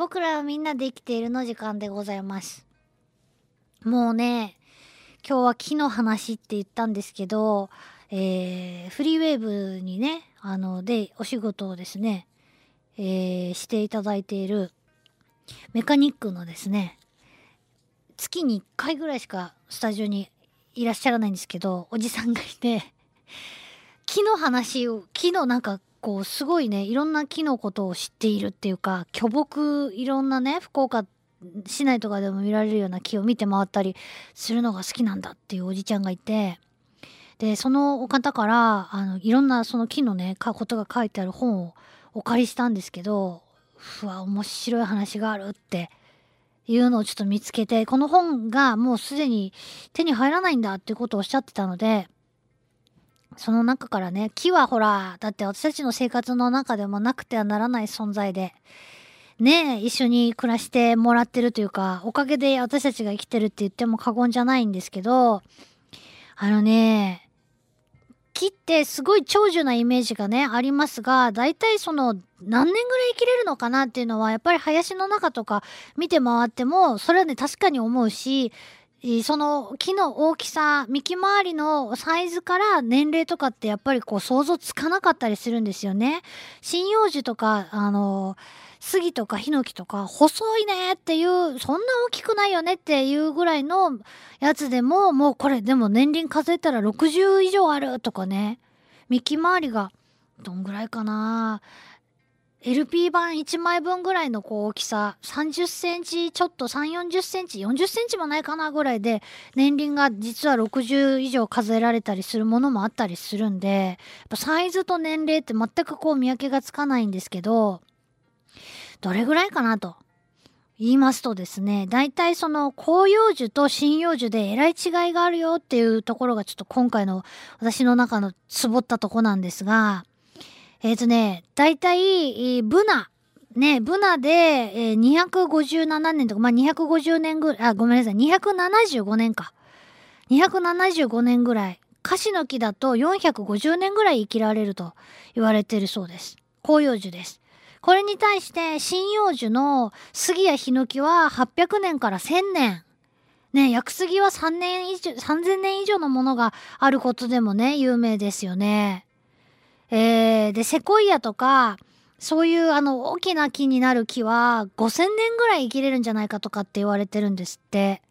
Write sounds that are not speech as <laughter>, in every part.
僕らはみんなで生きているの時間でございます。もうね、今日は木の話って言ったんですけど、えーフリーウェーブにね、あの、で、お仕事をですね、えーしていただいているメカニックのですね、月に1回ぐらいしかスタジオにいらっしゃらないんですけど、おじさんがいて、木の話を、木のなんかこうすごいね、いろんな木のことを知っているっていうか、巨木、いろんなね、福岡市内とかでも見られるような木を見て回ったりするのが好きなんだっていうおじちゃんがいて、で、そのお方から、あの、いろんなその木のね、ことが書いてある本をお借りしたんですけど、うわ、面白い話があるっていうのをちょっと見つけて、この本がもうすでに手に入らないんだっていうことをおっしゃってたので、その中からね、木はほら、だって私たちの生活の中でもなくてはならない存在で、ねえ、一緒に暮らしてもらってるというか、おかげで私たちが生きてるって言っても過言じゃないんですけど、あのね、木ってすごい長寿なイメージがね、ありますが、大体その何年ぐらい生きれるのかなっていうのは、やっぱり林の中とか見て回っても、それはね、確かに思うし、その木の大きさ、幹回りのサイズから年齢とかってやっぱりこう想像つかなかったりするんですよね。針葉樹とか、あの、杉とかヒノキとか細いねっていう、そんな大きくないよねっていうぐらいのやつでも、もうこれでも年輪数えたら60以上あるとかね。幹回りがどんぐらいかな LP 版1枚分ぐらいのこう大きさ30センチちょっと3 4 0センチ40センチもないかなぐらいで年輪が実は60以上数えられたりするものもあったりするんでやっぱサイズと年齢って全くこう見分けがつかないんですけどどれぐらいかなと言いますとですね大体その広葉樹と針葉樹でえらい違いがあるよっていうところがちょっと今回の私の中のつぼったとこなんですがえっ、とね、大体、えーブナ。ね、ブナで、えー257年とか、まあ、250年ぐらい、あ、ごめんなさい、275年か。275年ぐらい。カシの木だと450年ぐらい生きられると言われているそうです。広葉樹です。これに対して、針葉樹の杉やヒノキは800年から1000年。ね、薬杉は3年以上、3000年以上のものがあることでもね、有名ですよね。えー、で、セコイアとか、そういうあの大きな木になる木は5000年ぐらい生きれるんじゃないかとかって言われてるんですって。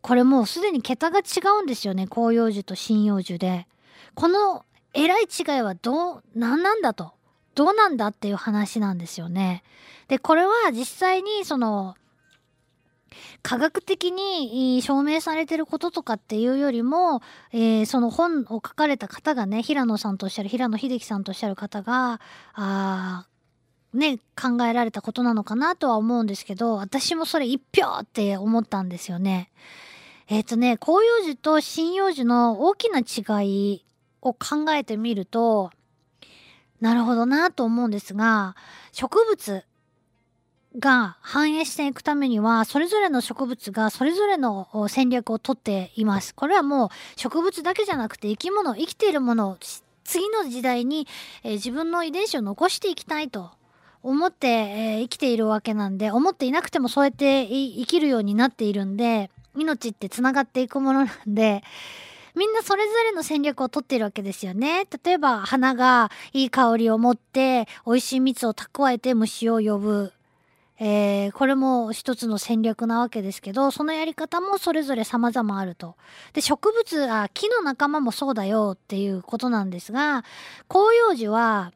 これもうすでに桁が違うんですよね。広葉樹と針葉樹で。このえらい違いはどう、何なんだと。どうなんだっていう話なんですよね。で、これは実際にその、科学的に証明されてることとかっていうよりも、えーその本を書かれた方がね平野さんとおっしゃる平野秀樹さんとおっしゃる方があね考えられたことなのかなとは思うんですけど私もそれ一票って思ったんですよね。えっ、とね広葉樹と針葉樹の大きな違いを考えてみるとなるほどなと思うんですが植物が繁栄していくためには、それぞれの植物がそれぞれの戦略をとっています。これはもう植物だけじゃなくて生き物、生きているものを次の時代に、えー自分の遺伝子を残していきたいと思って、えー生きているわけなんで、思っていなくてもそうやって生きるようになっているんで、命って繋がっていくものなんで、みんなそれぞれの戦略を取っているわけですよね。例えば花がいい香りを持って美味しい蜜を蓄えて虫を呼ぶ。えーこれも一つの戦略なわけですけど、そのやり方もそれぞれ様々あると。で、植物、あ、木の仲間もそうだよっていうことなんですが、広葉樹は、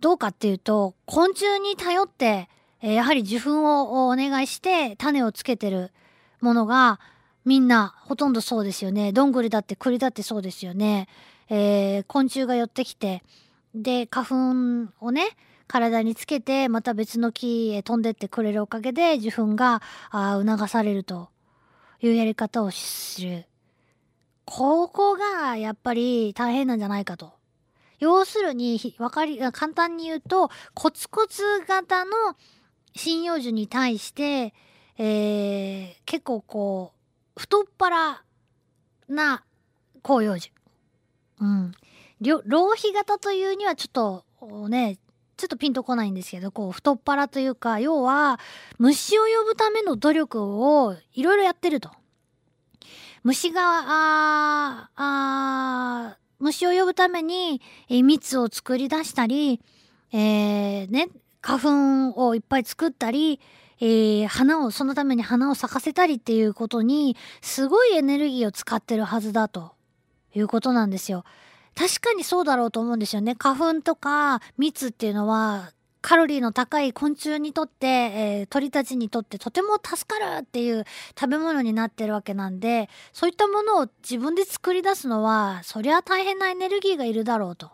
どうかっていうと、昆虫に頼って、えーやはり受粉をお願いして種をつけてるものが、みんなほとんどそうですよね。どんぐりだって栗だってそうですよね。えー昆虫が寄ってきて、で、花粉をね、体につけて、また別の木へ飛んでってくれるおかげで、受粉が促されるというやり方をする。ここがやっぱり大変なんじゃないかと。要するに、わかり、簡単に言うと、コツコツ型の針葉樹に対して、えー結構こう、太っ腹な広葉樹。うん。浪費型というにはちょっとね、ちょっとピンとこないんですけど、こう、太っ腹というか、要は、虫を呼ぶための努力をいろいろやってると。虫が、ああ虫を呼ぶために、え、蜜を作り出したり、えー、ね、花粉をいっぱい作ったり、えー、花を、そのために花を咲かせたりっていうことに、すごいエネルギーを使ってるはずだということなんですよ。確かにそうだろうと思うんですよね。花粉とか蜜っていうのは、カロリーの高い昆虫にとって、えー、鳥たちにとってとても助かるっていう食べ物になってるわけなんで、そういったものを自分で作り出すのは、そりゃ大変なエネルギーがいるだろうと。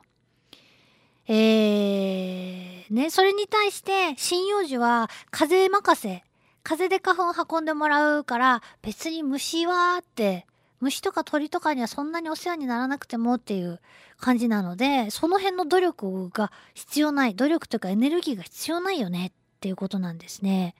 えー、ね、それに対して針葉樹は風任せ。風で花粉運んでもらうから別に虫はって虫とか鳥とかにはそんなにお世話にならなくてもっていう感じなのでその辺の努力が必要ない努力というかエネルギーが必要ないよねっていうことなんですね。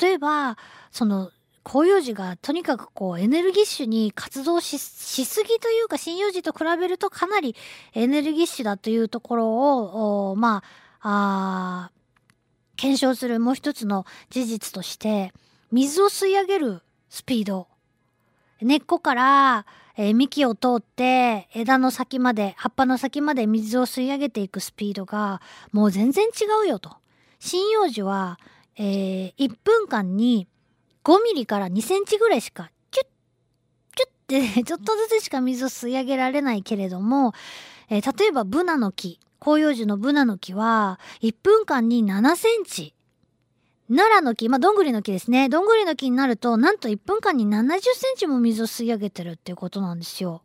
例えばその広葉樹がとにかくこうエネルギッシュに活動しすぎというか針葉樹と比べるとかなりエネルギッシュだというところをまああ検証するもう一つの事実として水を吸い上げるスピード根っこから、えー、幹を通って枝の先まで葉っぱの先まで水を吸い上げていくスピードがもう全然違うよと。針葉樹は、えー、1分間に5ミリから2センチぐらいしか、キュッ、キュッって <laughs> ちょっとずつしか水を吸い上げられないけれども、えー、例えばブナの木、広葉樹のブナの木は、1分間に7センチ。奈良の木、まあ、どんぐりの木ですね。どんぐりの木になると、なんと1分間に70センチも水を吸い上げてるっていうことなんですよ。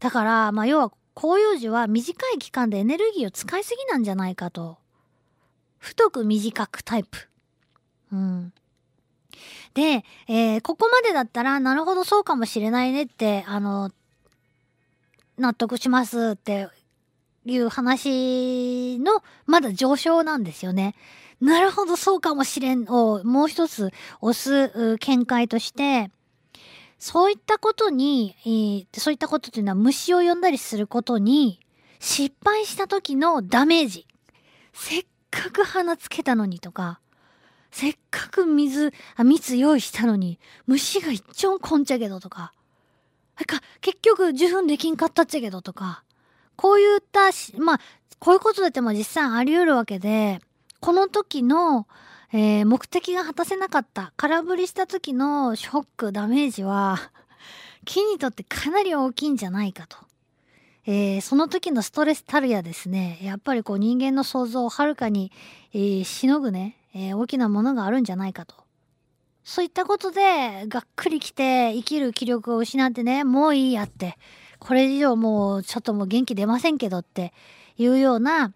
だから、まあ、要は、広葉樹は短い期間でエネルギーを使いすぎなんじゃないかと。太く短くタイプ。うん。で、えー、ここまでだったら、なるほどそうかもしれないねって、あの、納得しますっていう話の、まだ上昇なんですよね。なるほどそうかもしれんをもう一つ押す見解として、そういったことに、えー、そういったことというのは虫を呼んだりすることに失敗した時のダメージ。せっかく鼻つけたのにとか、せっかく水、あ、蜜用意したのに、虫が一丁こんちゃけどとか、なんか、結局、受粉できんかったっちゃけどとか、こういったしまあ、こういうことだってまあ実際あり得るわけで、この時の、えー、目的が果たせなかった、空振りした時のショック、ダメージは、<laughs> 木にとってかなり大きいんじゃないかと。えー、その時のストレスたるやですね、やっぱりこう人間の想像をはるかに、えー、しのぐね、えー、大きなものがあるんじゃないかと。そういったことで、がっくりきて生きる気力を失ってね、もういいやって、これ以上もうちょっともう元気出ませんけどっていうような、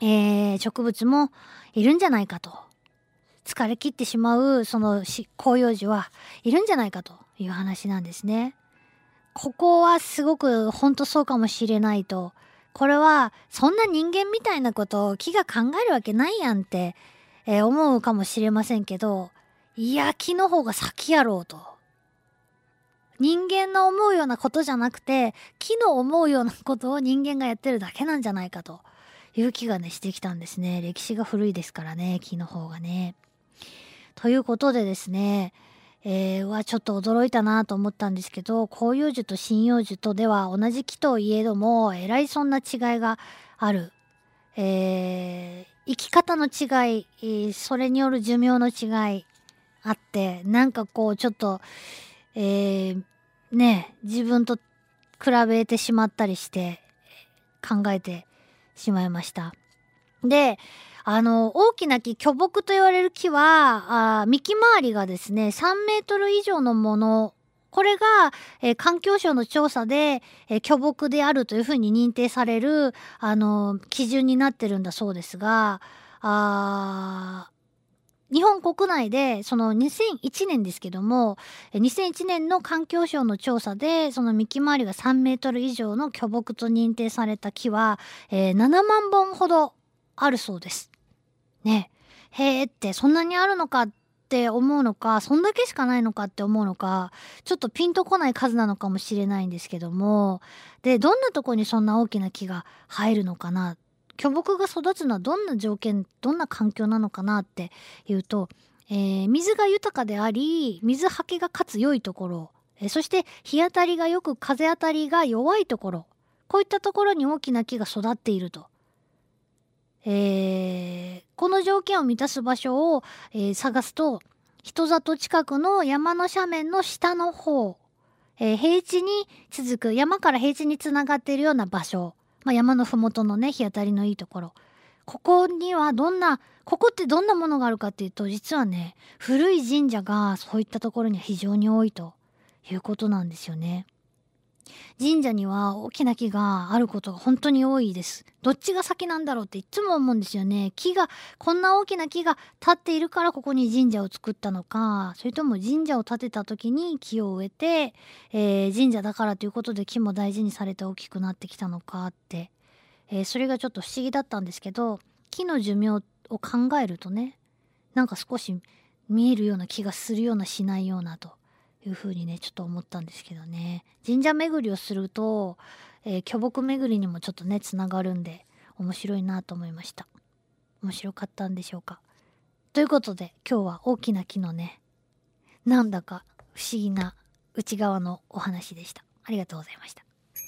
えー、植物もいるんじゃないかと。疲れ切ってしまう、その広葉樹はいるんじゃないかという話なんですね。ここはすごく本当そうかもしれないと。これはそんな人間みたいなことを木が考えるわけないやんってえー、思うかもしれませんけど、いや、木の方が先やろうと。人間の思うようなことじゃなくて、木の思うようなことを人間がやってるだけなんじゃないかという気がね、してきたんですね。歴史が古いですからね、木の方がね。ということでですね、えー、はちょっと驚いたなと思ったんですけど広葉樹と針葉樹とでは同じ木といえどもえらいそんな違いがある、えー、生き方の違い、それによる寿命の違いあって、なんかこうちょっと、えー、ね、自分と比べてしまったりして考えてしまいました。で、あの、大きな木、巨木と言われる木は、あ幹回りがですね、3メートル以上のものこれが、えー、環境省の調査で、えー、巨木であるというふうに認定される、あの、基準になってるんだそうですが、あー日本国内でその2001年ですけども2001年の環境省の調査でその幹回りが3メートル以上の巨木と認定された木は、えー、7万本ほどあるそうです。ねへえってそんなにあるのかって思うのかそんだけしかないのかって思うのかちょっとピンとこない数なのかもしれないんですけどもでどんなとこにそんな大きな木が生えるのかなって巨木が育つのはどんな条件どんな環境なのかなっていうと、えー、水が豊かであり水はけがかつ良いところ、えー、そして日当たりがよく風当たりが弱いところこういったところに大きな木が育っていると。えー、この条件を満たす場所を、え、探すと人里近くの山の斜面の下の方、え、平地に続く山から平地につながっているような場所、まあ、山の麓のね日当たりのいいところここにはどんなここってどんなものがあるかっていうと実はね古い神社がそういったところには非常に多いということなんですよね。神社には大きな木があることが本当に多いです。どっちが先なんだろうっていつも思うんですよね。木が、こんな大きな木が立っているからここに神社を作ったのか、それとも神社を建てた時に木を植えて、えー、神社だからということで木も大事にされて大きくなってきたのかって、えー、それがちょっと不思議だったんですけど、木の寿命を考えるとね、なんか少し見えるような気がするようなしないようなと。いうふうにねちょっと思ったんですけどね。神社巡りをすると、えー、巨木巡りにもちょっとねつながるんで面白いなと思いました。面白かったんでしょうか。ということで今日は大きな木のねなんだか不思議な内側のお話でした。ありがとうございました。